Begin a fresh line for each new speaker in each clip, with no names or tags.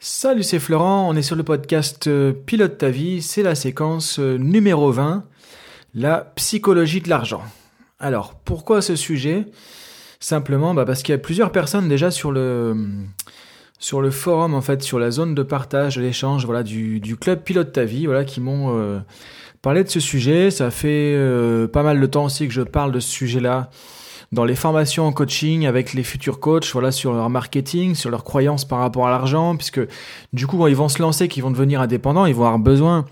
Salut, c'est Florent, on est sur le podcast euh, Pilote ta vie, c'est la séquence euh, numéro 20, la psychologie de l'argent. Alors, pourquoi ce sujet? Simplement bah, parce qu'il y a plusieurs personnes déjà sur le, sur le forum, en fait, sur la zone de partage, de l'échange voilà, du, du club Pilote ta vie, voilà, qui m'ont euh, parlé de ce sujet. Ça fait pas mal de temps aussi que je parle de ce sujet-là dans les formations en coaching avec les futurs coachs, voilà, sur leur marketing, sur leurs croyances par rapport à l'argent, puisque du coup, quand ils vont se lancer, qu'ils vont devenir indépendants, ils vont avoir besoin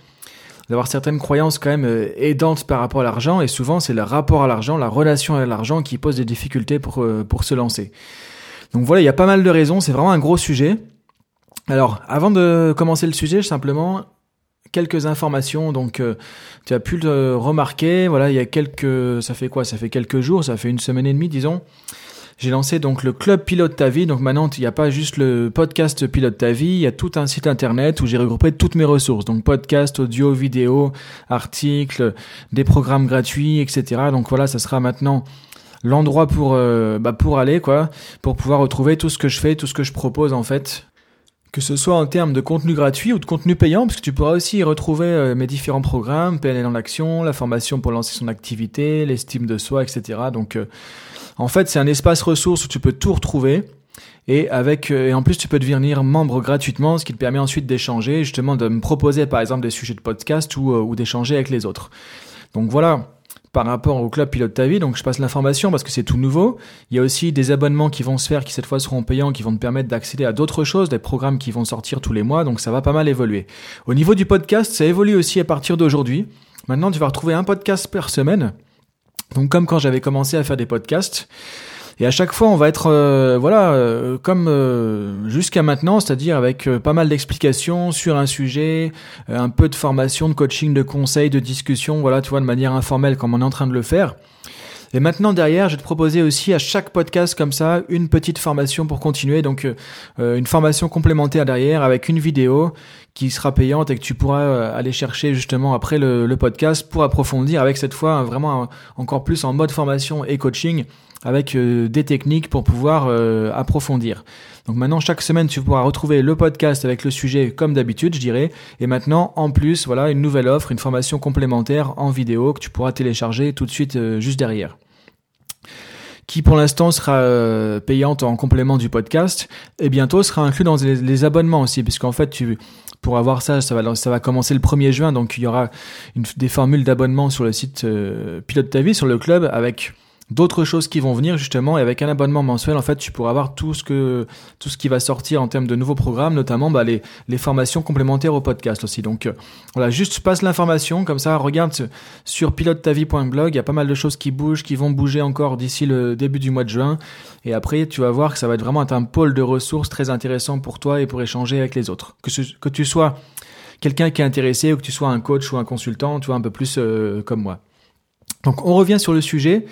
d'avoir certaines croyances quand même euh, aidantes par rapport à l'argent, et souvent c'est le rapport à l'argent, la relation à l'argent qui pose des difficultés pour, euh, pour se lancer. Donc voilà, il y a pas mal de raisons, c'est vraiment un gros sujet. Alors, avant de commencer le sujet, simplement, quelques informations. Donc, euh, tu as pu le remarquer. Voilà, il y a quelques, ça fait quoi? Ça fait quelques jours, ça fait une semaine et demie, disons. J'ai lancé donc le club Pilote ta vie. Donc maintenant, il n'y a pas juste le podcast Pilote ta vie, il y a tout un site internet où j'ai regroupé toutes mes ressources. Donc podcast, audio, vidéo, articles, des programmes gratuits, etc. Donc voilà, ça sera maintenant l'endroit pour euh, bah pour aller quoi, pour pouvoir retrouver tout ce que je fais, tout ce que je propose en fait que ce soit en termes de contenu gratuit ou de contenu payant, parce que tu pourras aussi y retrouver euh, mes différents programmes, PNL en action, la formation pour lancer son activité, l'estime de soi, etc. Donc, euh, en fait, c'est un espace ressource où tu peux tout retrouver. Et avec euh, et en plus tu peux devenir membre gratuitement, ce qui te permet ensuite d'échanger, justement de me proposer par exemple des sujets de podcast ou, ou d'échanger avec les autres. Donc voilà, par rapport au club Pilote ta vie. Donc je passe l'information parce que c'est tout nouveau. Il y a aussi des abonnements qui vont se faire qui cette fois seront payants, qui vont te permettre d'accéder à d'autres choses, des programmes qui vont sortir tous les mois. Donc ça va pas mal évoluer. Au niveau du podcast, ça évolue aussi à partir d'aujourd'hui. Maintenant, tu vas retrouver un podcast par semaine. Donc comme quand j'avais commencé à faire des podcasts. Et à chaque fois, on va être, euh, voilà, euh, comme euh, jusqu'à maintenant, c'est-à-dire avec pas mal d'explications sur un sujet, un peu de formation, de coaching, de conseils, de discussion, voilà, tu vois, de manière informelle, comme on est en train de le faire. Et maintenant derrière, je vais te proposer aussi à chaque podcast comme ça une petite formation pour continuer. Donc une formation complémentaire derrière avec une vidéo qui sera payante et que tu pourras aller chercher justement après le, le podcast pour approfondir avec cette fois vraiment encore plus en mode formation et coaching avec euh, des techniques pour pouvoir euh, approfondir. Donc maintenant, chaque semaine, tu pourras retrouver le podcast avec le sujet comme d'habitude, je dirais. Et maintenant, en plus, voilà, une nouvelle offre, une formation complémentaire en vidéo que tu pourras télécharger tout de suite euh, juste derrière qui pour l'instant sera payante en complément du podcast et bientôt sera inclus dans les, abonnements aussi puisqu'en fait tu pour avoir ça ça va commencer le 1er juin donc il y aura des formules d'abonnement sur le site Pilote ta vie sur le club avec d'autres choses qui vont venir justement et avec un abonnement mensuel en fait tu pourras avoir tout ce que tout ce qui va sortir en termes de nouveaux programmes notamment bah, les, les formations complémentaires au podcast aussi. Donc euh, voilà juste passe l'information comme ça regarde sur pilotetavie.blog il y a pas mal de choses qui bougent qui vont bouger encore d'ici le début du mois de juin. Et après tu vas voir que ça va être vraiment un pôle de ressources très intéressant pour toi et pour échanger avec les autres. Que, que tu sois quelqu'un qui est intéressé ou que tu sois un coach ou un consultant tu vois un peu plus euh, comme moi. Donc on revient sur le sujet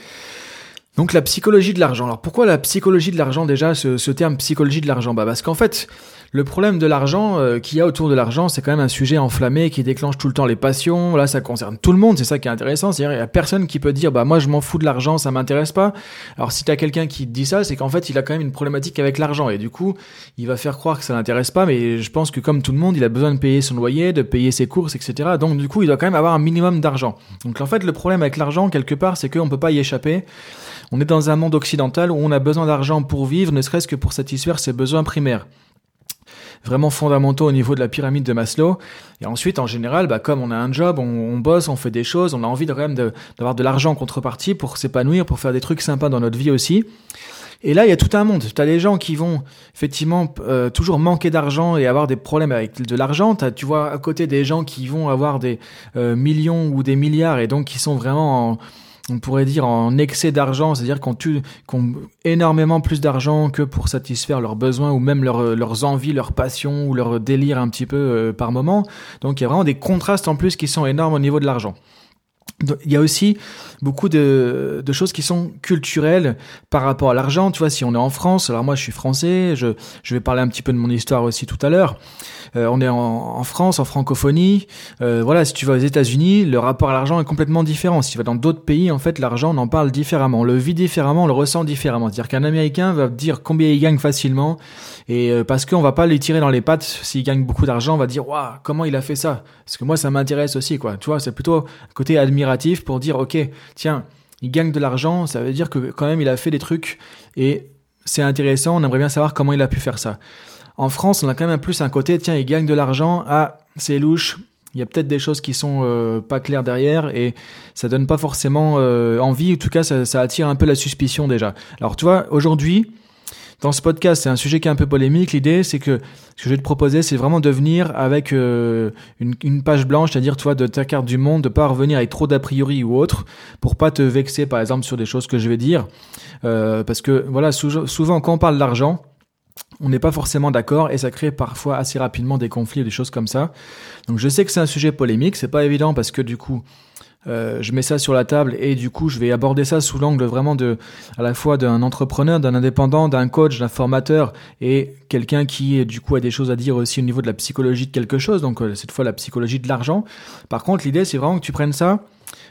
donc la psychologie de l'argent. Alors pourquoi la psychologie de l'argent déjà, ce, ce, terme psychologie de l'argent? Bah Parce qu'en fait, le problème de l'argent euh, qu'il y a autour de l'argent, c'est quand même un sujet enflammé qui déclenche tout le temps les passions. Là, ça concerne tout le monde, c'est ça qui est intéressant. C'est-à-dire, il y a personne qui peut dire, bah moi je m'en fous de l'argent, ça m'intéresse pas. Alors si t'as quelqu'un qui dit ça, c'est qu'en fait il a quand même une problématique avec l'argent et du coup il va faire croire que ça l'intéresse pas. Mais je pense que comme tout le monde, il a besoin de payer son loyer, de payer ses courses, etc. Donc du coup, il doit quand même avoir un minimum d'argent. Donc en fait, le problème avec l'argent quelque part, c'est qu'on peut pas y échapper. On est dans un monde occidental où on a besoin d'argent pour vivre, ne serait-ce que pour satisfaire ses besoins primaires vraiment fondamentaux au niveau de la pyramide de Maslow. Et ensuite, en général, bah, comme on a un job, on, bosse, on fait des choses, on a envie de, quand même d'avoir de, l'argent en contrepartie pour s'épanouir, pour faire des trucs sympas dans notre vie aussi. Et là, il y a tout un monde. Tu as des gens qui vont effectivement euh, toujours manquer d'argent et avoir des problèmes avec de l'argent. Tu vois à côté des gens qui vont avoir des euh, millions ou des milliards et donc qui sont vraiment en, on pourrait dire en excès d'argent, c'est-à-dire qu'on tue, qu'on énormément plus d'argent que pour satisfaire leurs besoins ou même leurs envies, leurs passions ou leurs délires un petit peu euh, par moment. Donc il y a vraiment des contrastes en plus qui sont énormes au niveau de l'argent. Il y a aussi beaucoup de, choses qui sont culturelles par rapport à l'argent. Tu vois, si on est en France, alors moi je suis français, je, je vais parler un petit peu de mon histoire aussi tout à l'heure. Euh, on est en, France, en francophonie. Euh, voilà, si tu vas aux États-Unis, le rapport à l'argent est complètement différent. Si tu vas dans d'autres pays, en fait, l'argent, on en parle différemment. On le vit différemment, on le ressent différemment. C'est-à-dire qu'un Américain va dire combien il gagne facilement, et euh, parce qu'on va pas les tirer dans les pattes s'il gagne beaucoup d'argent, on va dire waouh, comment il a fait ça? Parce que moi, ça m'intéresse aussi, quoi. Tu vois, c'est plutôt côté admiratif pour dire ok, tiens, il gagne de l'argent, ça veut dire que quand même il a fait des trucs et c'est intéressant. On aimerait bien savoir comment il a pu faire ça. En France, on a quand même plus un côté, tiens, il gagne de l'argent, ah, c'est louche, il y a peut-être des choses qui sont euh, pas claires derrière et ça donne pas forcément euh, envie, en tout cas ça, ça, attire un peu la suspicion déjà. Alors tu vois, aujourd'hui, dans ce podcast, c'est un sujet qui est un peu polémique. L'idée, c'est que ce que je vais te proposer, c'est vraiment de venir avec euh, une, page blanche, c'est-à-dire toi de ta carte du monde, de pas revenir avec trop d'a priori ou autre, pour pas te vexer par exemple sur des choses que je vais dire, parce que voilà, souvent quand on parle d'argent, on n'est pas forcément d'accord et ça crée parfois assez rapidement des conflits ou des choses comme ça. Donc je sais que c'est un sujet polémique, c'est pas évident parce que du coup euh, je mets ça sur la table et du coup je vais aborder ça sous l'angle vraiment de à la fois d'un entrepreneur, d'un indépendant, d'un coach, d'un formateur et quelqu'un qui du coup a des choses à dire aussi au niveau de la psychologie de quelque chose, donc euh, cette fois la psychologie de l'argent. Par contre l'idée c'est vraiment que tu prennes ça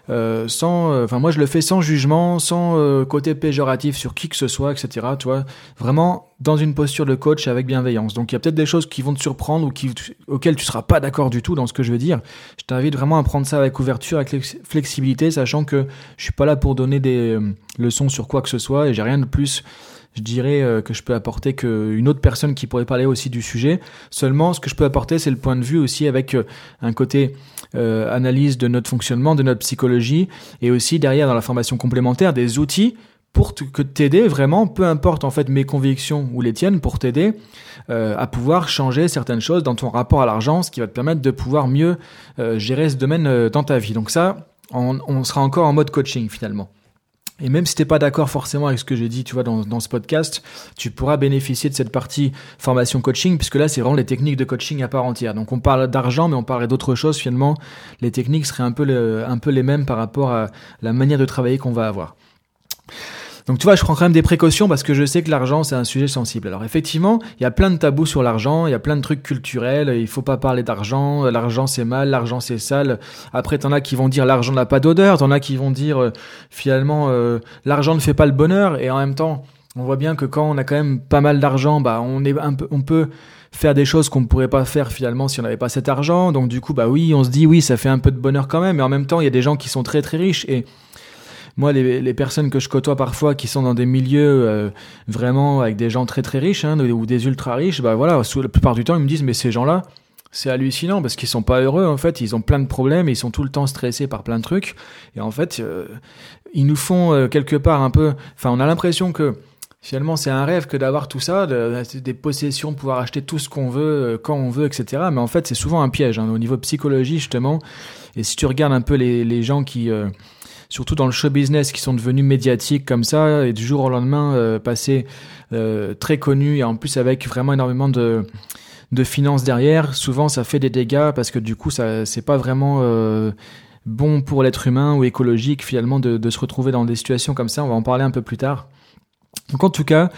euh, sans, euh, enfin moi je le fais sans jugement, sans euh, côté péjoratif sur qui que ce soit, etc. Tu vois, vraiment dans une posture de coach avec bienveillance. Donc il y a peut-être des choses qui vont te surprendre ou qui, auxquelles tu seras pas d'accord du tout dans ce que je vais dire. Je t'invite vraiment à prendre ça avec ouverture, avec flexibilité, sachant que je suis pas là pour donner des leçons sur quoi que ce soit et j'ai rien de plus je dirais que je peux apporter qu'une autre personne qui pourrait parler aussi du sujet. Seulement, ce que je peux apporter, c'est le point de vue aussi avec un côté euh, analyse de notre fonctionnement, de notre psychologie, et aussi derrière dans la formation complémentaire des outils pour que t'aider vraiment, peu importe en fait mes convictions ou les tiennes, pour t'aider euh, à pouvoir changer certaines choses dans ton rapport à l'argent, ce qui va te permettre de pouvoir mieux euh, gérer ce domaine euh, dans ta vie. Donc ça, on sera encore en mode coaching finalement. Et même si t'es pas d'accord forcément avec ce que j'ai dit, tu vois, dans, dans, ce podcast, tu pourras bénéficier de cette partie formation coaching, puisque là, c'est vraiment les techniques de coaching à part entière. Donc, on parle d'argent, mais on parlerait d'autres choses. Finalement, les techniques seraient un peu, un peu les mêmes par rapport à la manière de travailler qu'on va avoir. Donc tu vois, je prends quand même des précautions parce que je sais que l'argent c'est un sujet sensible. Alors effectivement, il y a plein de tabous sur l'argent, il y a plein de trucs culturels, il faut pas parler d'argent, l'argent c'est mal, l'argent c'est sale. Après t'en as qui vont dire l'argent n'a pas d'odeur, t'en as qui vont dire euh, finalement euh, l'argent ne fait pas le bonheur et en même temps, on voit bien que quand on a quand même pas mal d'argent, bah on est un peu on peut faire des choses qu'on ne pourrait pas faire finalement si on n'avait pas cet argent. Donc du coup, bah oui, on se dit oui, ça fait un peu de bonheur quand même, mais en même temps, il y a des gens qui sont très très riches et moi, les, les, personnes que je côtoie parfois qui sont dans des milieux euh, vraiment avec des gens très très riches hein, ou des ultra riches, bah voilà, la plupart du temps, ils me disent mais ces gens-là, c'est hallucinant parce qu'ils sont pas heureux en fait, ils ont plein de problèmes, ils sont tout le temps stressés par plein de trucs et en fait, euh, ils nous font euh, quelque part un peu, enfin, on a l'impression que Finalement, c'est un rêve que d'avoir tout ça, de, des possessions, pouvoir acheter tout ce qu'on veut, quand on veut, etc. Mais en fait, c'est souvent un piège hein, au niveau psychologie justement. Et si tu regardes un peu les, les gens qui surtout dans le show business, qui sont devenus médiatiques comme ça, et du jour au lendemain euh, passés euh, très connus, et en plus avec vraiment énormément de, de finances derrière, souvent ça fait des dégâts parce que du coup, ça c'est pas vraiment euh, bon pour l'être humain ou écologique finalement de, de se retrouver dans des situations comme ça. On va en parler un peu plus tard. Donc en tout cas,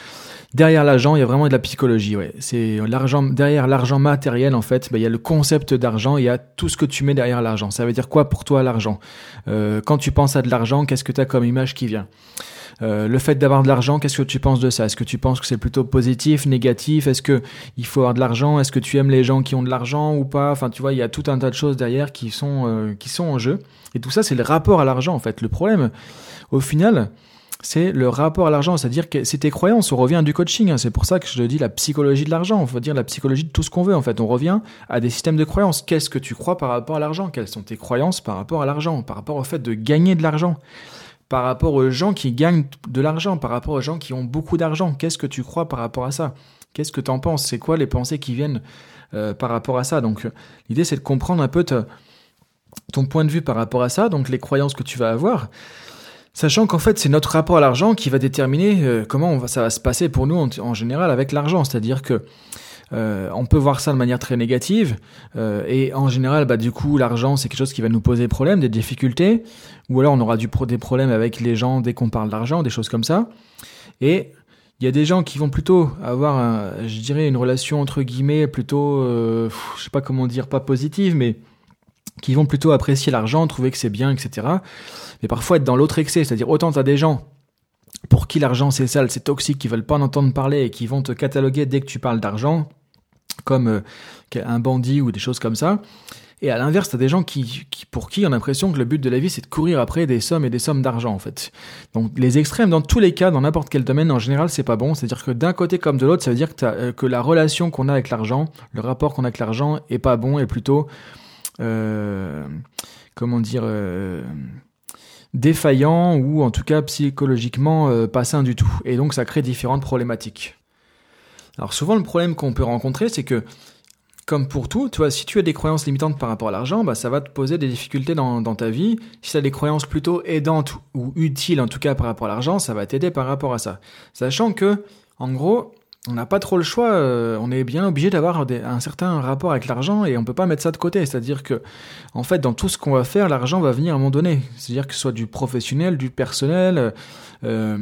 derrière l'argent, il y a vraiment de la psychologie. C'est l'argent derrière l'argent matériel en fait. Bah, il y a le concept d'argent, il y a tout ce que tu mets derrière l'argent. Ça veut dire quoi pour toi l'argent? Euh, Quand tu penses à de l'argent, qu'est-ce que tu as comme image qui vient? Euh, le fait d'avoir de l'argent, qu'est-ce que tu penses de ça? Est-ce que tu penses que c'est plutôt positif, négatif? Est-ce que il faut avoir de l'argent? Est-ce que tu aimes les gens qui ont de l'argent ou pas? Enfin, tu vois, il y a tout un tas de choses derrière qui sont euh, qui sont en jeu. Et tout ça, c'est le rapport à l'argent en fait. Le problème, au final, c'est le rapport à l'argent, c'est-à-dire que c'est tes croyances, on revient du coaching, hein. c'est pour ça que je dis la psychologie de l'argent, on va dire la psychologie de tout ce qu'on veut en fait, on revient à des systèmes de croyances, qu'est-ce que tu crois par rapport à l'argent, quelles sont tes croyances par rapport à l'argent, par rapport au fait de gagner de l'argent, par rapport aux gens qui gagnent de l'argent, par rapport aux gens qui ont beaucoup d'argent, qu'est-ce que tu crois par rapport à ça, qu'est-ce que tu en penses, c'est quoi les pensées qui viennent euh, par rapport à ça, donc l'idée c'est de comprendre un peu ton point de vue par rapport à ça, donc les croyances que tu vas avoir, Sachant qu'en fait, c'est notre rapport à l'argent qui va déterminer euh, comment ça va se passer pour nous en, général avec l'argent. C'est-à-dire que euh, on peut voir ça de manière très négative. Euh, et en général, bah, du coup, l'argent, c'est quelque chose qui va nous poser problème, des difficultés. Ou alors, on aura des problèmes avec les gens dès qu'on parle d'argent, des choses comme ça. Et il y a des gens qui vont plutôt avoir, je dirais, une relation entre guillemets plutôt, euh, je sais pas comment dire, pas positive, mais qui vont plutôt apprécier l'argent, trouver que c'est bien, etc. Mais parfois être dans l'autre excès, c'est-à-dire autant tu as des gens pour qui l'argent c'est sale, c'est toxique, qui veulent pas en entendre parler et qui vont te cataloguer dès que tu parles d'argent, comme euh, un bandit ou des choses comme ça. Et à l'inverse, t'as des gens qui, pour qui on a l'impression que le but de la vie, c'est de courir après des sommes et des sommes d'argent, en fait. Donc, les extrêmes, dans tous les cas, dans n'importe quel domaine, en général, c'est pas bon. C'est-à-dire que d'un côté comme de l'autre, ça veut dire que, euh, que la relation qu'on a avec l'argent, le rapport qu'on a avec l'argent est pas bon et plutôt, comment dire, euh, défaillant ou en tout cas psychologiquement euh, pas sain du tout. Et donc ça crée différentes problématiques. Alors souvent le problème qu'on peut rencontrer c'est que comme pour tout, tu vois, si tu as des croyances limitantes par rapport à l'argent, bah, ça va te poser des difficultés dans, dans ta vie. Si tu as des croyances plutôt aidantes ou utiles, en tout cas par rapport à l'argent, ça va t'aider par rapport à ça. Sachant que, en gros, on n'a pas trop le choix, euh, on est bien obligé d'avoir un certain rapport avec l'argent et on peut pas mettre ça de côté. C'est-à-dire que, en fait, dans tout ce qu'on va faire, l'argent va venir à un moment donné. C'est-à-dire que ce soit du professionnel, du personnel, euh,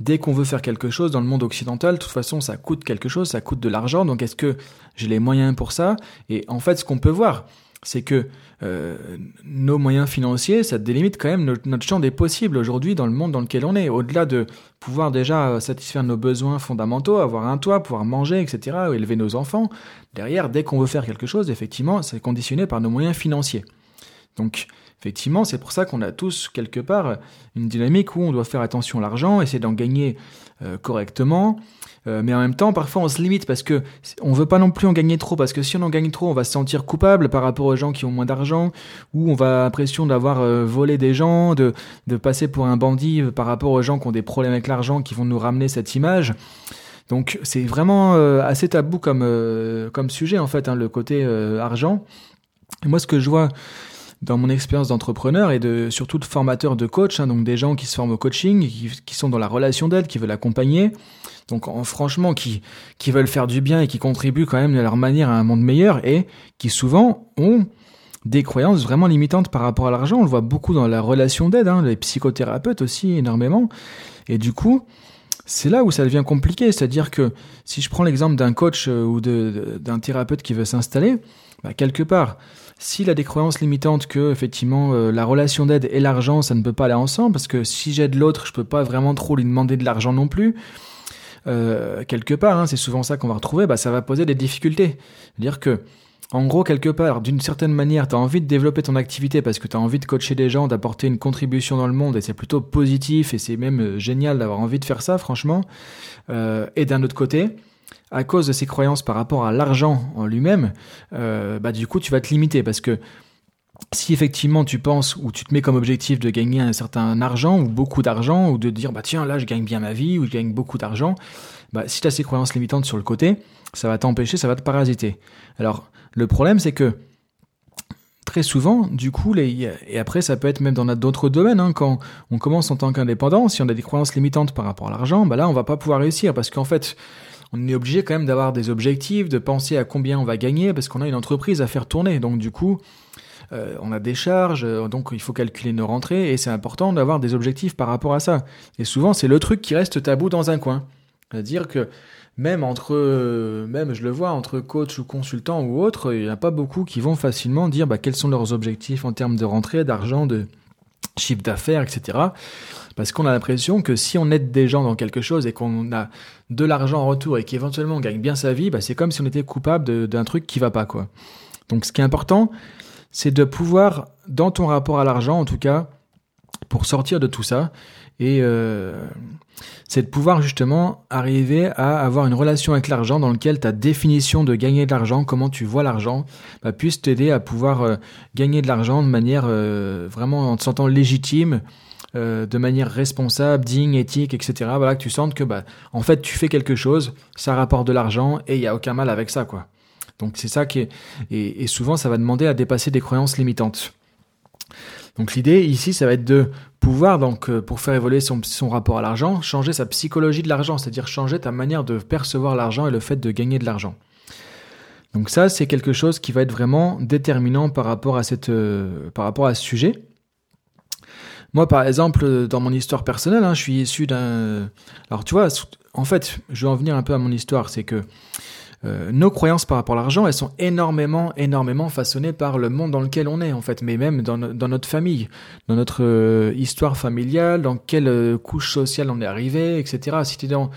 dès qu'on veut faire quelque chose dans le monde occidental, de toute façon, ça coûte quelque chose, ça coûte de l'argent. Donc, est-ce que j'ai les moyens pour ça? Et en fait, ce qu'on peut voir, c'est que euh, nos moyens financiers, ça délimite quand même notre, champ des possibles aujourd'hui dans le monde dans lequel on est. Au-delà de pouvoir déjà satisfaire nos besoins fondamentaux, avoir un toit, pouvoir manger, etc., ou élever nos enfants, derrière, dès qu'on veut faire quelque chose, effectivement, c'est conditionné par nos moyens financiers. Donc, effectivement, c'est pour ça qu'on a tous quelque part une dynamique où on doit faire attention à l'argent, essayer d'en gagner euh, correctement, euh, mais en même temps, parfois on se limite parce que on veut pas non plus en gagner trop, parce que si on en gagne trop, on va se sentir coupable par rapport aux gens qui ont moins d'argent, ou on va l'impression d'avoir euh, volé des gens, de, de passer pour un bandit par rapport aux gens qui ont des problèmes avec l'argent, qui vont nous ramener cette image. Donc c'est vraiment assez tabou comme, comme sujet en fait, hein, le côté argent. Moi ce que je vois dans mon expérience d'entrepreneur et de surtout de formateur de coach, hein, donc des gens qui se forment au coaching, qui, qui sont dans la relation d'aide, qui veulent accompagner, donc en, franchement qui, qui veulent faire du bien et qui contribuent quand même de leur manière à un monde meilleur et qui souvent ont des croyances vraiment limitantes par rapport à l'argent. On le voit beaucoup dans la relation d'aide, hein, les psychothérapeutes aussi énormément. Et du coup, c'est là où ça devient compliqué. C'est-à-dire que si je prends l'exemple d'un coach euh, ou d'un thérapeute qui veut s'installer, bah, quelque part, s'il a des croyances limitantes que effectivement euh, la relation d'aide et l'argent ça ne peut pas aller ensemble parce que si j'aide l'autre je peux pas vraiment trop lui demander de l'argent non plus euh, quelque part hein, c'est souvent ça qu'on va retrouver bah ça va poser des difficultés dire que en gros, quelque part, d'une certaine manière, tu as envie de développer ton activité parce que tu as envie de coacher des gens, d'apporter une contribution dans le monde, et c'est plutôt positif, et c'est même euh, génial d'avoir envie de faire ça, franchement. Euh, et d'un autre côté, à cause de ces croyances par rapport à l'argent en lui-même, bah du coup tu vas te limiter parce que si effectivement tu penses ou tu te mets comme objectif de gagner un certain argent ou beaucoup d'argent ou de dire bah tiens là je gagne bien ma vie ou je gagne beaucoup d'argent, bah si tu as ces croyances limitantes sur le côté, ça va t'empêcher, ça va te parasiter. Alors le problème c'est que très souvent, du coup, les, et après ça peut être même dans d'autres domaines, hein, quand on commence en tant qu'indépendant, si on a des croyances limitantes par rapport à l'argent, bah là on va pas pouvoir réussir parce qu'en fait on est obligé quand même d'avoir des objectifs, de penser à combien on va gagner, parce qu'on a une entreprise à faire tourner. Donc du coup, euh, on a des charges, euh, donc il faut calculer nos rentrées, et c'est important d'avoir des objectifs par rapport à ça. Et souvent, c'est le truc qui reste tabou dans un coin. C'est-à-dire que même entre, même je le vois, entre coach ou consultant ou autre, il n'y a pas beaucoup qui vont facilement dire bah, quels sont leurs objectifs en termes de rentrée, d'argent, de chiffre d'affaires, etc. Parce qu'on a l'impression que si on aide des gens dans quelque chose et qu'on a de l'argent en retour et qu'éventuellement on gagne bien sa vie, bah c'est comme si on était coupable d'un truc qui va pas, quoi. Donc ce qui est important, c'est de pouvoir, dans ton rapport à l'argent en tout cas, pour sortir de tout ça, et euh, c'est de pouvoir justement arriver à avoir une relation avec l'argent dans lequel ta définition de gagner de l'argent, comment tu vois l'argent, bah, puisse t'aider à pouvoir euh, gagner de l'argent de manière euh, vraiment en te sentant légitime, de manière responsable, digne, éthique, etc. Voilà, que tu sentes que bah, en fait tu fais quelque chose, ça rapporte de l'argent et il y a aucun mal avec ça, quoi. Donc c'est ça qui est et, souvent ça va demander à dépasser des croyances limitantes. Donc l'idée ici, ça va être de pouvoir, donc, euh, pour faire évoluer son, son rapport à l'argent, changer sa psychologie de l'argent, c'est-à-dire changer ta manière de percevoir l'argent et le fait de gagner de l'argent. Donc ça, c'est quelque chose qui va être vraiment déterminant par rapport à cette, euh, par rapport à ce sujet. Moi, par exemple, dans mon histoire personnelle, hein, je suis issu d'un. Alors, tu vois, en fait, je vais en venir un peu à mon histoire, c'est que euh, nos croyances par rapport à l'argent, elles sont énormément, énormément façonnées par le monde dans lequel on est, en fait, mais même dans, notre famille, dans notre euh, histoire familiale, dans quelle couche sociale on est arrivé, etc. Si tu dans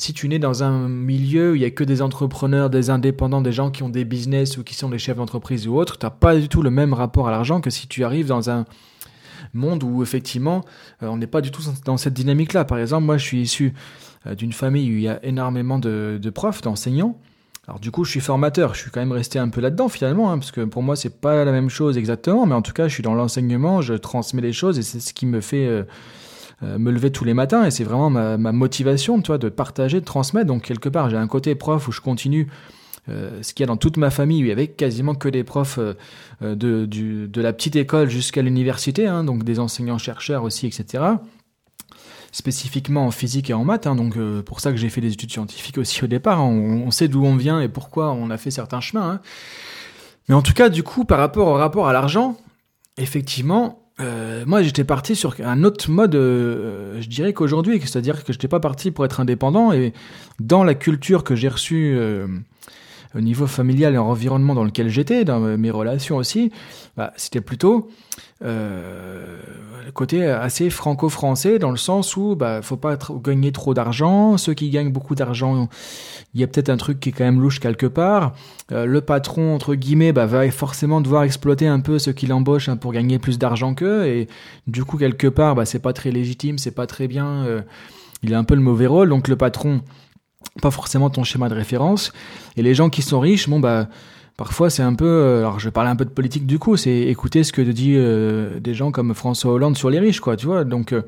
si tu nais dans un milieu où il y a que des entrepreneurs, des indépendants, des gens qui ont des business ou qui sont des chefs d'entreprise ou autres, t'as pas du tout le même rapport à l'argent que si tu arrives dans un monde où effectivement euh, on n'est pas du tout dans cette dynamique-là. Par exemple, moi je suis issu euh, d'une famille où il y a énormément de, profs, d'enseignants. Alors du coup, je suis formateur. Je suis quand même resté un peu là-dedans finalement, hein, parce que pour moi, c'est pas la même chose exactement, mais en tout cas, je suis dans l'enseignement, je transmets les choses et c'est ce qui me fait euh, euh, me lever tous les matins et c'est vraiment ma, motivation, toi, de partager, de transmettre. Donc quelque part, j'ai un côté prof où je continue euh, ce qu'il y a dans toute ma famille, où il y avait quasiment que des profs de, de la petite école jusqu'à l'université, hein, donc des enseignants-chercheurs aussi, etc. Spécifiquement en physique et en maths, hein, donc pour ça que j'ai fait des études scientifiques aussi au départ. Hein. on, sait d'où on vient et pourquoi on a fait certains chemins. Mais en tout cas, du coup, par rapport au rapport à l'argent, effectivement, euh, moi, j'étais parti sur un autre mode, euh, je dirais qu'aujourd'hui, c'est-à-dire que je n'étais pas parti pour être indépendant et dans la culture que j'ai reçue euh, au niveau familial et environnement dans lequel j'étais, dans mes relations aussi, bah, c'était plutôt euh, le côté assez franco-français dans le sens où bah faut pas gagner trop d'argent. Ceux qui gagnent beaucoup d'argent, il y a peut-être un truc qui est quand même louche quelque part. Euh, le patron entre guillemets bah, va forcément devoir exploiter un peu ceux qui l'embauchent hein, pour gagner plus d'argent qu'eux et du coup quelque part bah c'est pas très légitime, c'est pas très bien. Euh, il a un peu le mauvais rôle donc le patron pas forcément ton schéma de référence. Et les gens qui sont riches, bon bah parfois c'est un peu, euh, alors je vais parler un peu de politique du coup, c'est écouter ce que dit euh, des gens comme François Hollande sur les riches, quoi, tu vois. Donc euh,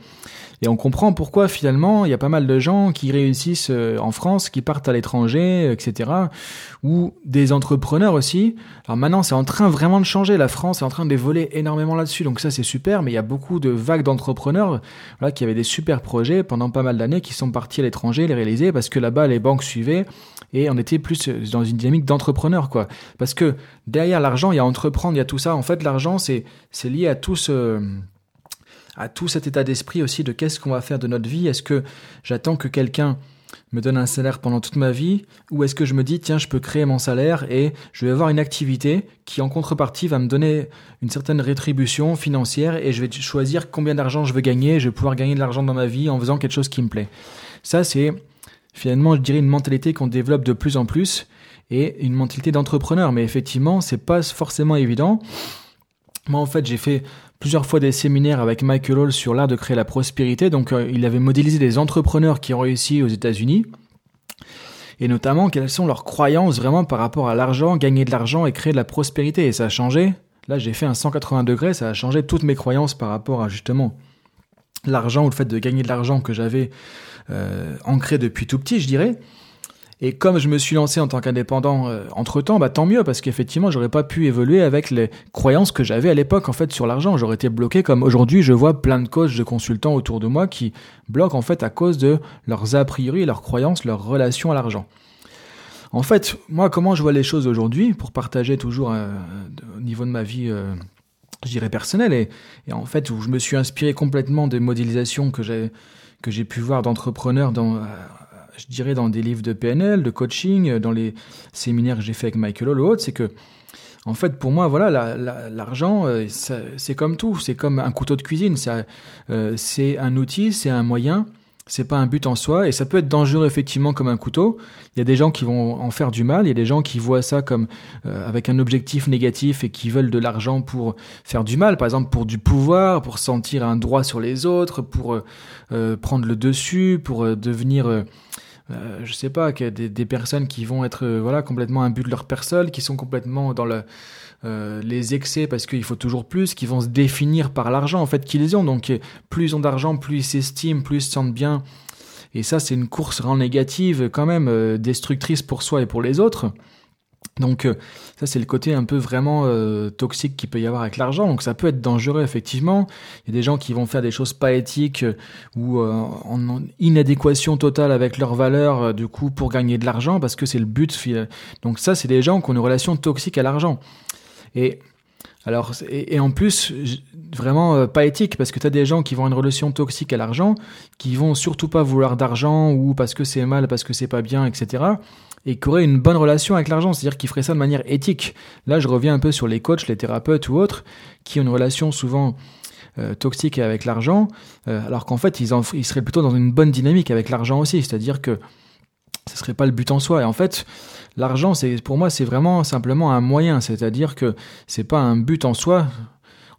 et on comprend pourquoi finalement il y a pas mal de gens qui réussissent euh, en France, qui partent à l'étranger, etc. Ou des entrepreneurs aussi. Alors maintenant c'est en train vraiment de changer. La France est en train de voler énormément là-dessus. Donc ça c'est super. Mais il y a beaucoup de vagues d'entrepreneurs voilà, qui avaient des super projets pendant pas mal d'années qui sont partis à l'étranger les réaliser parce que là-bas les banques suivaient et on était plus dans une dynamique d'entrepreneur quoi. Parce que derrière l'argent il y a entreprendre, il y a tout ça. En fait l'argent c'est c'est lié à tout ce à tout cet état d'esprit aussi de qu'est-ce qu'on va faire de notre vie. Est-ce que j'attends que quelqu'un me donne un salaire pendant toute ma vie ou est-ce que je me dis tiens je peux créer mon salaire et je vais avoir une activité qui en contrepartie va me donner une certaine rétribution financière et je vais choisir combien d'argent je veux gagner, je vais pouvoir gagner de l'argent dans ma vie en faisant quelque chose qui me plaît. Ça c'est finalement je dirais une mentalité qu'on développe de plus en plus et une mentalité d'entrepreneur mais effectivement c'est pas forcément évident. Moi en fait j'ai fait plusieurs fois des séminaires avec Michael Hall sur l'art de créer la prospérité. Donc, euh, il avait modélisé des entrepreneurs qui ont réussi aux États-Unis. Et notamment, quelles sont leurs croyances vraiment par rapport à l'argent, gagner de l'argent et créer de la prospérité? Et ça a changé. Là, j'ai fait un 180 degrés. Ça a changé toutes mes croyances par rapport à justement l'argent ou le fait de gagner de l'argent que j'avais euh, ancré depuis tout petit, je dirais. Et comme je me suis lancé en tant qu'indépendant euh, entre temps, bah tant mieux parce qu'effectivement j'aurais pas pu évoluer avec les croyances que j'avais à l'époque en fait sur l'argent. J'aurais été bloqué comme aujourd'hui je vois plein de coachs de consultants autour de moi qui bloquent en fait à cause de leurs a priori, leurs croyances, leur relation à l'argent. En fait, moi comment je vois les choses aujourd'hui pour partager toujours euh, au niveau de ma vie euh, je dirais personnelle et, et, en fait où je me suis inspiré complètement des modélisations que j'ai que j'ai pu voir d'entrepreneurs dans je dirais, dans des livres de PNL, de coaching, dans les séminaires que j'ai fait avec Michael Hall ou autre, c'est que, en fait, pour moi, voilà, l'argent, euh, c'est comme tout, c'est comme un couteau de cuisine, euh, c'est un outil, c'est un moyen, c'est pas un but en soi, et ça peut être dangereux effectivement comme un couteau. Il y a des gens qui vont en faire du mal, il y a des gens qui voient ça comme euh, avec un objectif négatif et qui veulent de l'argent pour faire du mal, par exemple pour du pouvoir, pour sentir un droit sur les autres, pour prendre le dessus, pour devenir euh, je sais pas, des, personnes qui vont être euh, voilà complètement but de leur personne, qui sont complètement dans le, euh, les excès parce qu'il faut toujours plus, qui vont se définir par l'argent en fait qu'ils ont. Donc plus ils ont d'argent, plus ils s'estiment, plus ils se sentent bien. Et ça, c'est une course en négative quand même, destructrice pour soi et pour les autres. Donc euh, ça c'est le côté un peu vraiment euh, toxique qu'il peut y avoir avec l'argent. Donc ça peut être dangereux effectivement. Il y a des gens qui vont faire des choses pas éthiques euh, ou en inadéquation totale avec leurs valeurs du coup pour gagner de l'argent parce que c'est le but. Donc ça c'est des gens qui ont une relation toxique à l'argent. Et alors et, en plus vraiment pas éthique parce que tu as des gens qui vont une relation toxique à l'argent qui vont surtout pas vouloir d'argent ou parce que c'est mal, parce que c'est pas bien, etc et qui aurait une bonne relation avec l'argent, c'est-à-dire qui ferait ça de manière éthique. Là, je reviens un peu sur les coachs, les thérapeutes ou autres, qui ont une relation souvent euh, toxique avec l'argent, euh, alors qu'en fait, ils, ils seraient plutôt dans une bonne dynamique avec l'argent aussi, c'est-à-dire que ce serait pas le but en soi. Et en fait, l'argent, c'est pour moi, c'est vraiment simplement un moyen, c'est-à-dire que c'est pas un but en soi.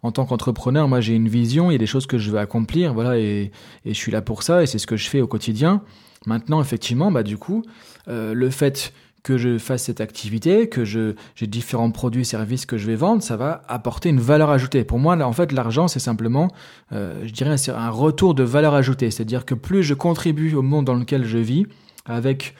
En tant qu'entrepreneur, moi, j'ai une vision, il y a des choses que je veux accomplir, voilà, et, je suis là pour ça, et c'est ce que je fais au quotidien. Maintenant, effectivement, bah du coup, euh, le fait que je fasse cette activité, que j'ai différents produits et services que je vais vendre, ça va apporter une valeur ajoutée. Pour moi, en fait, l'argent, c'est simplement, euh, je dirais, un retour de valeur ajoutée. C'est-à-dire que plus je contribue au monde dans lequel je vis, avec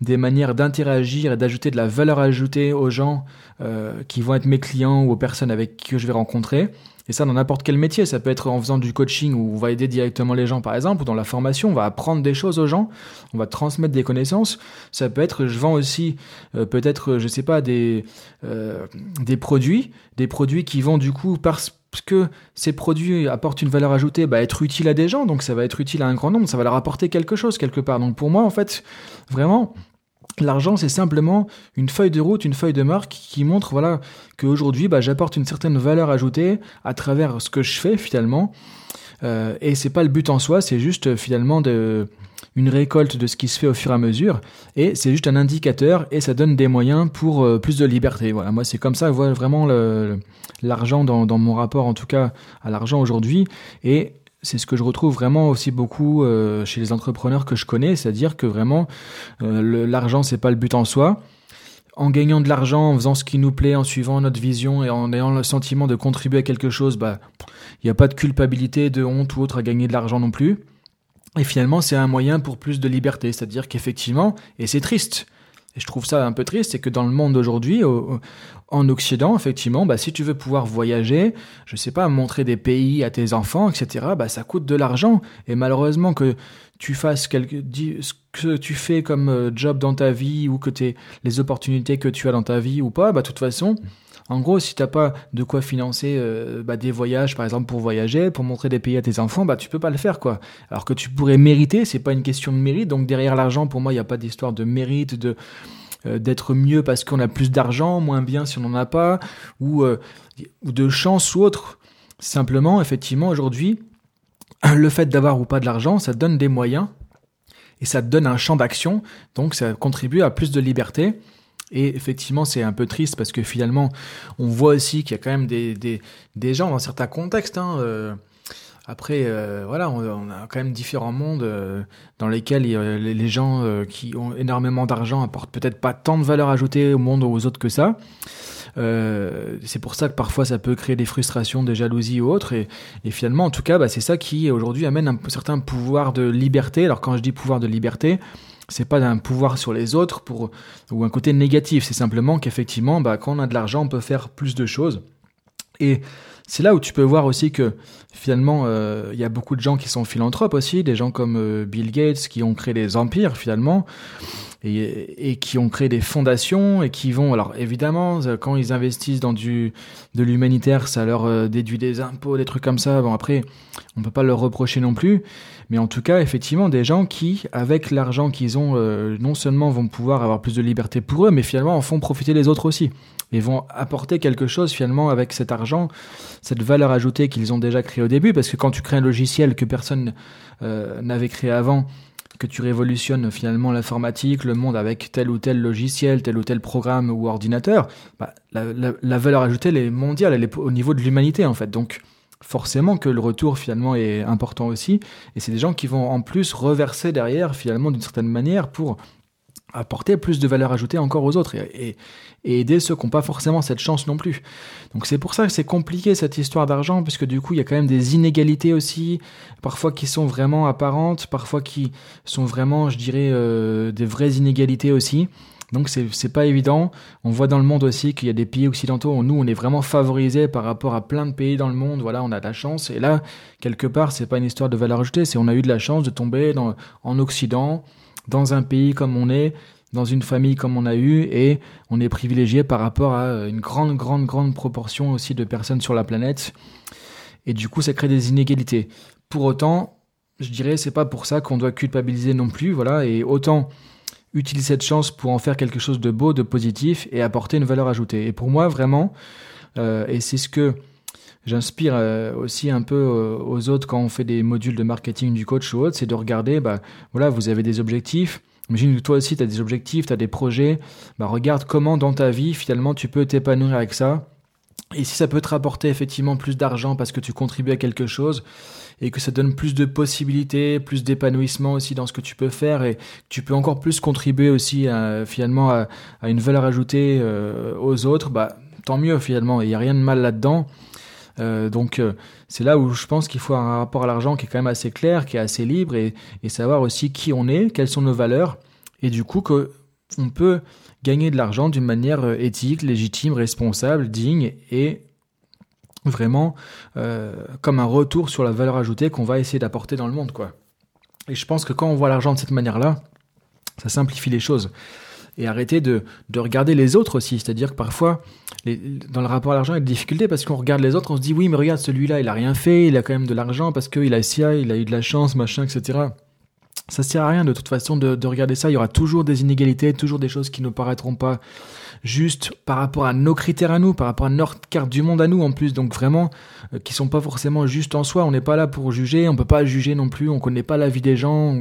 des manières d'interagir et d'ajouter de la valeur ajoutée aux gens euh, qui vont être mes clients ou aux personnes avec qui je vais rencontrer, et ça, dans n'importe quel métier, ça peut être en faisant du coaching où on va aider directement les gens, par exemple, ou dans la formation, on va apprendre des choses aux gens, on va transmettre des connaissances. Ça peut être, je vends aussi euh, peut-être, je sais pas, des euh, des produits, des produits qui vont du coup parce que ces produits apportent une valeur ajoutée, bah, être utile à des gens, donc ça va être utile à un grand nombre, ça va leur apporter quelque chose quelque part. Donc pour moi, en fait, vraiment, L'argent, c'est simplement une feuille de route, une feuille de marque qui montre voilà qu'aujourd'hui, bah, j'apporte une certaine valeur ajoutée à travers ce que je fais finalement. Euh, et c'est pas le but en soi, c'est juste euh, finalement de, une récolte de ce qui se fait au fur et à mesure. Et c'est juste un indicateur et ça donne des moyens pour euh, plus de liberté. Voilà, moi c'est comme ça, je vois vraiment l'argent dans, dans mon rapport en tout cas à l'argent aujourd'hui. Et c'est ce que je retrouve vraiment aussi beaucoup euh, chez les entrepreneurs que je connais, c'est-à-dire que vraiment euh, l'argent c'est pas le but en soi. En gagnant de l'argent, en faisant ce qui nous plaît, en suivant notre vision et en ayant le sentiment de contribuer à quelque chose, bah il n'y a pas de culpabilité, de honte ou autre à gagner de l'argent non plus. Et finalement, c'est un moyen pour plus de liberté, c'est-à-dire qu'effectivement, et c'est triste, et je trouve ça un peu triste, c'est que dans le monde d'aujourd'hui, en Occident, effectivement, bah, si tu veux pouvoir voyager, je sais pas, montrer des pays à tes enfants, etc., bah, ça coûte de l'argent. Et malheureusement que tu fasses quelque, ce que tu fais comme euh, job dans ta vie ou que t'es, les opportunités que tu as dans ta vie ou pas, bah, de toute façon, en gros, si t'as pas de quoi financer euh, bah, des voyages, par exemple, pour voyager, pour montrer des pays à tes enfants, bah tu peux pas le faire, quoi. Alors que tu pourrais mériter, c'est pas une question de mérite. Donc derrière l'argent, pour moi, il n'y a pas d'histoire de mérite, de euh, d'être mieux parce qu'on a plus d'argent, moins bien si on n'en a pas, ou euh, ou de chance ou autre. Simplement, effectivement, aujourd'hui, le fait d'avoir ou pas de l'argent, ça donne des moyens et ça donne un champ d'action. Donc ça contribue à plus de liberté. Et effectivement, c'est un peu triste parce que finalement, on voit aussi qu'il y a quand même des, des, des gens dans certains contextes. Hein, euh, après, euh, voilà, on, a quand même différents mondes euh, dans lesquels les, les, gens qui ont énormément d'argent apportent peut-être pas tant de valeur ajoutée au monde ou aux autres que ça. c'est pour ça que parfois ça peut créer des frustrations, des jalousies ou autres. Et, finalement, en tout cas, bah, c'est ça qui aujourd'hui amène un certain pouvoir de liberté. Alors quand je dis pouvoir de liberté, c'est pas un pouvoir sur les autres pour ou un côté négatif. C'est simplement qu'effectivement, bah, quand on a de l'argent, on peut faire plus de choses. Et c'est là où tu peux voir aussi que finalement, euh, il y a beaucoup de gens qui sont philanthropes aussi, des gens comme euh, Bill Gates qui ont créé des empires finalement et, qui ont créé des fondations et qui vont. Alors évidemment, quand ils investissent dans du de l'humanitaire, ça leur euh, déduit des impôts, des trucs comme ça. Bon après, on peut pas leur reprocher non plus. Mais en tout cas, effectivement, des gens qui, avec l'argent qu'ils ont, euh, non seulement vont pouvoir avoir plus de liberté pour eux, mais finalement en font profiter les autres aussi. Et vont apporter quelque chose finalement avec cet argent, cette valeur ajoutée qu'ils ont déjà créée au début. Parce que quand tu crées un logiciel que personne euh, n'avait créé avant, que tu révolutionnes finalement l'informatique, le monde avec tel ou tel logiciel, tel ou tel programme ou ordinateur, bah, la, valeur ajoutée elle est mondiale, elle est au niveau de l'humanité en fait. Donc forcément que le retour finalement est important aussi. Et c'est des gens qui vont en plus reverser derrière finalement d'une certaine manière pour apporter plus de valeur ajoutée encore aux autres et, aider ceux qui n'ont pas forcément cette chance non plus. Donc c'est pour ça que c'est compliqué cette histoire d'argent, puisque du coup il y a quand même des inégalités aussi, parfois qui sont vraiment apparentes, parfois qui sont vraiment, je dirais, euh, des vraies inégalités aussi. Donc c'est pas évident. On voit dans le monde aussi qu'il y a des pays occidentaux où nous on est vraiment favorisés par rapport à plein de pays dans le monde. Voilà, on a de la chance. Et là, quelque part, c'est pas une histoire de valeur ajoutée. C'est on a eu de la chance de tomber en Occident, dans un pays comme on est, dans une famille comme on a eu, et on est privilégié par rapport à une grande, grande, grande proportion aussi de personnes sur la planète. Et du coup, ça crée des inégalités. Pour autant, je dirais, c'est pas pour ça qu'on doit culpabiliser non plus. Voilà, et autant utiliser cette chance pour en faire quelque chose de beau, de positif et apporter une valeur ajoutée. Et pour moi, vraiment, euh, et c'est ce que j'inspire euh, aussi un peu euh, aux autres quand on fait des modules de marketing du coach ou autre, c'est de regarder, bah, voilà, vous avez des objectifs. Imagine que toi aussi, tu as des objectifs, tu as des projets. Bah, regarde comment dans ta vie, finalement, tu peux t'épanouir avec ça. Et si ça peut te rapporter effectivement plus d'argent parce que tu contribues à quelque chose, et que ça donne plus de possibilités, plus d'épanouissement aussi dans ce que tu peux faire et tu peux encore plus contribuer aussi à, finalement à, une valeur ajoutée euh, aux autres, bah tant mieux finalement. Il n'y a rien de mal là-dedans. Euh, donc euh, c'est là où je pense qu'il faut un rapport à l'argent qui est quand même assez clair, qui est assez libre et, savoir aussi qui on est, quelles sont nos valeurs et du coup que on peut gagner de l'argent d'une manière éthique, légitime, responsable, digne et vraiment euh, comme un retour sur la valeur ajoutée qu'on va essayer d'apporter dans le monde. quoi. Et je pense que quand on voit l'argent de cette manière-là, ça simplifie les choses. Et arrêter de, de regarder les autres aussi. C'est-à-dire que parfois, dans le rapport à l'argent, il y a des difficultés parce qu'on regarde les autres, on se dit oui, mais regarde celui-là, il a rien fait, il a quand même de l'argent parce qu'il a SIA, il a eu de la chance, machin, etc. Ça sert à rien de toute façon de, de regarder ça. Il y aura toujours des inégalités, toujours des choses qui ne paraîtront pas juste par rapport à nos critères à nous, par rapport à notre carte du monde à nous en plus, donc vraiment euh, qui sont pas forcément justes en soi. On n'est pas là pour juger, on peut pas juger non plus, on connaît pas la vie des gens.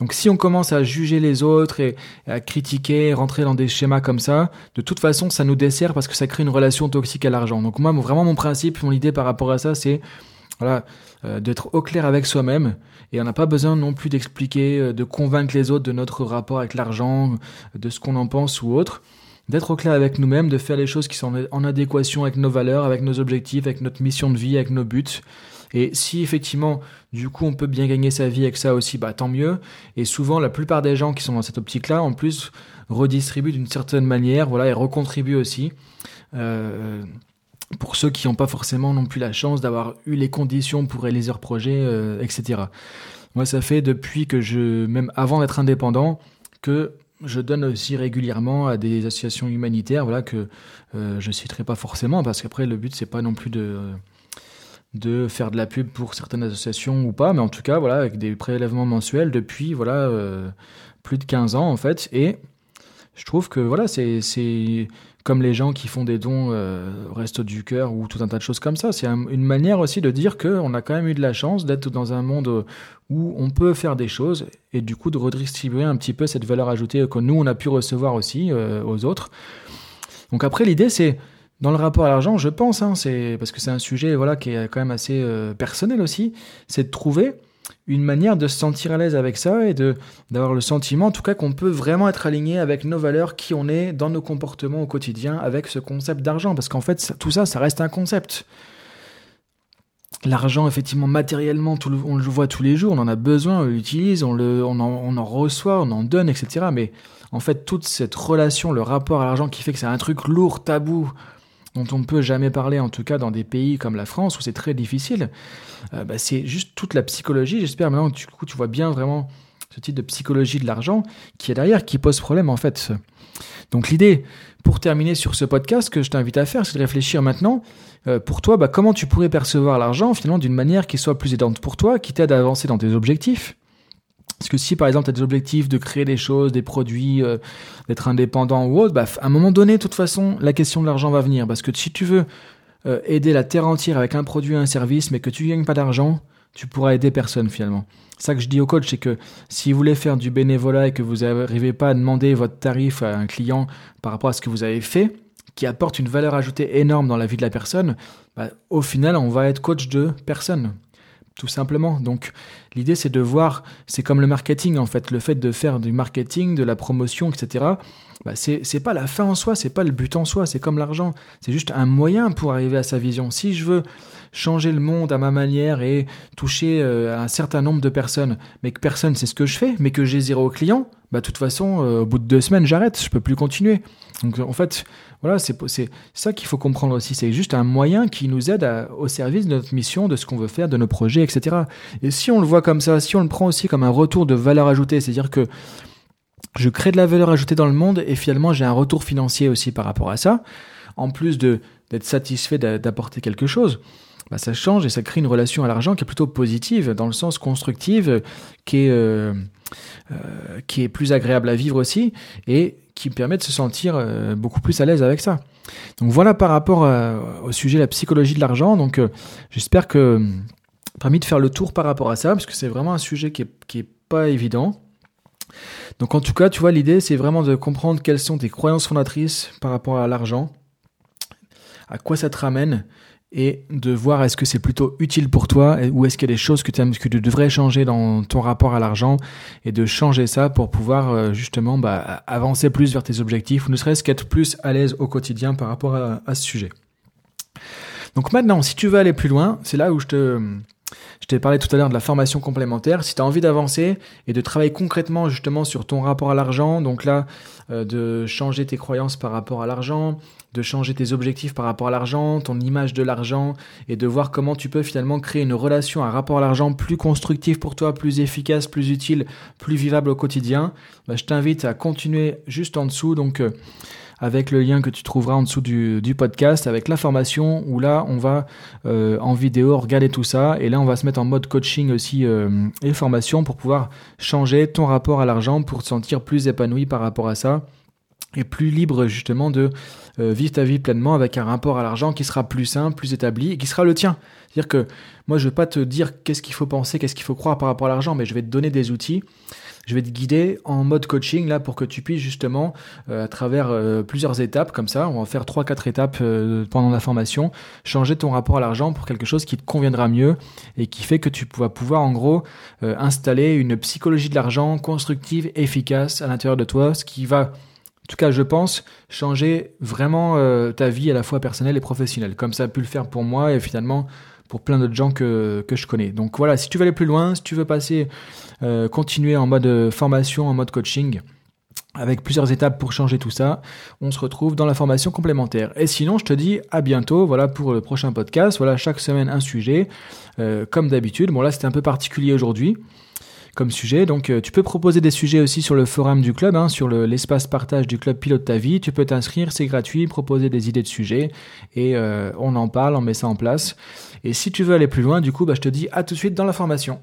Donc si on commence à juger les autres et à critiquer, rentrer dans des schémas comme ça, de toute façon ça nous dessert parce que ça crée une relation toxique à l'argent. Donc moi vraiment mon principe, mon idée par rapport à ça, c'est voilà, euh, d'être au clair avec soi-même. Et on n'a pas besoin non plus d'expliquer, euh, de convaincre les autres de notre rapport avec l'argent, de ce qu'on en pense ou autre. D'être au clair avec nous-mêmes, de faire les choses qui sont en adéquation avec nos valeurs, avec nos objectifs, avec notre mission de vie, avec nos buts. Et si effectivement, du coup, on peut bien gagner sa vie avec ça aussi, bah tant mieux. Et souvent, la plupart des gens qui sont dans cette optique-là, en plus, redistribuent d'une certaine manière, voilà, et recontribuent aussi. Euh, pour ceux qui n'ont pas forcément non plus la chance d'avoir eu les conditions pour réaliser leur projet, euh, etc. Moi, ça fait depuis que je, même avant d'être indépendant, que je donne aussi régulièrement à des associations humanitaires, voilà que euh, je citerai pas forcément parce qu'après le but c'est pas non plus de de faire de la pub pour certaines associations ou pas, mais en tout cas voilà avec des prélèvements mensuels depuis voilà euh, plus de 15 ans en fait et je trouve que voilà c'est comme les gens qui font des dons euh, du Cœur ou tout un tas de choses comme ça. C'est une manière aussi de dire qu'on a quand même eu de la chance d'être dans un monde où on peut faire des choses et du coup de redistribuer un petit peu cette valeur ajoutée que nous, on a pu recevoir aussi euh, aux autres. Donc après, l'idée, c'est dans le rapport à l'argent, je pense, hein, parce que c'est un sujet qui est quand même assez euh, personnel aussi, c'est de trouver une manière de se sentir à l'aise avec ça et de d'avoir le sentiment en tout cas qu'on peut vraiment être aligné avec nos valeurs qui on est dans nos comportements au quotidien avec ce concept d'argent. Parce qu'en fait tout ça ça reste un concept. L'argent effectivement matériellement on le voit tous les jours on en a besoin on l'utilise on en, on en reçoit on en donne etc mais en fait toute cette relation le rapport à l'argent qui fait que c'est un truc lourd tabou dont on ne peut jamais parler, en tout cas dans des pays comme la France où c'est très difficile, euh, bah, c'est juste toute la psychologie. J'espère maintenant que tu, tu vois bien vraiment ce type de psychologie de l'argent qui est derrière, qui pose problème en fait. Donc l'idée, pour terminer sur ce podcast, que je t'invite à faire, c'est de réfléchir maintenant, euh, pour toi, bah, comment tu pourrais percevoir l'argent finalement d'une manière qui soit plus aidante pour toi, qui t'aide à avancer dans tes objectifs, parce que si par exemple tu as des objectifs de créer des choses, des produits, euh, d'être indépendant ou autre, bah, à un moment donné, de toute façon, la question de l'argent va venir. Parce que si tu veux euh, aider la terre entière avec un produit, un service, mais que tu gagnes pas d'argent, tu pourras aider personne finalement. Ça que je dis au coach, c'est que si vous voulez faire du bénévolat et que vous n'arrivez pas à demander votre tarif à un client par rapport à ce que vous avez fait, qui apporte une valeur ajoutée énorme dans la vie de la personne, bah, au final, on va être coach de personne tout simplement. Donc l'idée c'est de voir, c'est comme le marketing en fait, le fait de faire du marketing, de la promotion, etc. Bah, c'est pas la fin en soi, c'est pas le but en soi, c'est comme l'argent, c'est juste un moyen pour arriver à sa vision. Si je veux changer le monde à ma manière et toucher euh, un certain nombre de personnes, mais que personne sait ce que je fais, mais que j'ai zéro client, bah de toute façon, euh, au bout de deux semaines, j'arrête, je peux plus continuer. Donc en fait, voilà, c'est ça qu'il faut comprendre aussi. C'est juste un moyen qui nous aide au service de notre mission, de ce qu'on veut faire, de nos projets, etc. Et si on le voit comme ça, si on le prend aussi comme un retour de valeur ajoutée, c'est-à-dire que je crée de la valeur ajoutée dans le monde et finalement j'ai un retour financier aussi par rapport à ça, en plus d'être satisfait d'apporter quelque chose. Bah, ça change et ça crée une relation à l'argent qui est plutôt positive, dans le sens constructive, qui est, euh, euh, qui est plus agréable à vivre aussi, et qui permet de se sentir euh, beaucoup plus à l'aise avec ça. Donc voilà par rapport au sujet de la psychologie de l'argent. Donc j'espère que permis de faire le tour par rapport à ça, parce que c'est vraiment un sujet qui est, qui est pas évident. Donc en tout cas, tu vois, l'idée c'est vraiment de comprendre quelles sont tes croyances fondatrices par rapport à l'argent, à quoi ça te ramène, et de voir est-ce que c'est plutôt utile pour toi ou est-ce qu'il y a des choses que, tu devrais changer dans ton rapport à l'argent et de changer ça pour pouvoir euh, justement bah, avancer plus vers tes objectifs ou ne serait-ce qu'être plus à l'aise au quotidien par rapport à, ce sujet. Donc maintenant, si tu veux aller plus loin, c'est là où je t'ai parlé tout à l'heure de la formation complémentaire. Si tu as envie d'avancer et de travailler concrètement justement sur ton rapport à l'argent, donc là, euh, de changer tes croyances par rapport à l'argent, de changer tes objectifs par rapport à l'argent, ton image de l'argent, et de voir comment tu peux finalement créer une relation, un rapport à l'argent plus constructif pour toi, plus efficace, plus utile, plus vivable au quotidien, bah, je t'invite à continuer juste en dessous. Donc, euh, avec le lien que tu trouveras en dessous du, podcast, avec la formation où là on va euh, en vidéo regarder tout ça et là on va se mettre en mode coaching aussi euh, et formation pour pouvoir changer ton rapport à l'argent pour te sentir plus épanoui par rapport à ça et plus libre justement de euh, vivre ta vie pleinement avec un rapport à l'argent qui sera plus simple, plus établi et qui sera le tien. C'est-à-dire que moi je vais pas te dire qu'est-ce qu'il faut penser, qu'est-ce qu'il faut croire par rapport à l'argent, mais je vais te donner des outils je vais te guider en mode coaching là pour que tu puisses justement euh, à travers euh, plusieurs étapes comme ça, on va faire trois quatre étapes euh, pendant la formation, changer ton rapport à l'argent pour quelque chose qui te conviendra mieux et qui fait que tu vas pouvoir en gros installer une psychologie de l'argent constructive, efficace à l'intérieur de toi, ce qui va tout cas, je pense, changer vraiment ta vie à la fois personnelle et professionnelle, comme ça a pu le faire pour moi et finalement pour plein d'autres gens que, je connais. Donc voilà, si tu veux aller plus loin, si tu veux passer, euh, continuer en mode euh, formation, en mode coaching, avec plusieurs étapes pour changer tout ça, on se retrouve dans la formation complémentaire. Et sinon, je te dis à bientôt, voilà pour le prochain podcast. Voilà, chaque semaine un sujet, euh, comme d'habitude. Bon là, c'était un peu particulier aujourd'hui comme sujet. Donc tu peux proposer des sujets aussi sur le forum du club, hein, sur l'espace partage du club Pilote ta vie. Tu peux t'inscrire, c'est gratuit, proposer des idées de sujets et on en parle, on met ça en place. Et si tu veux aller plus loin, du coup, bah, je te dis à tout de suite dans la formation.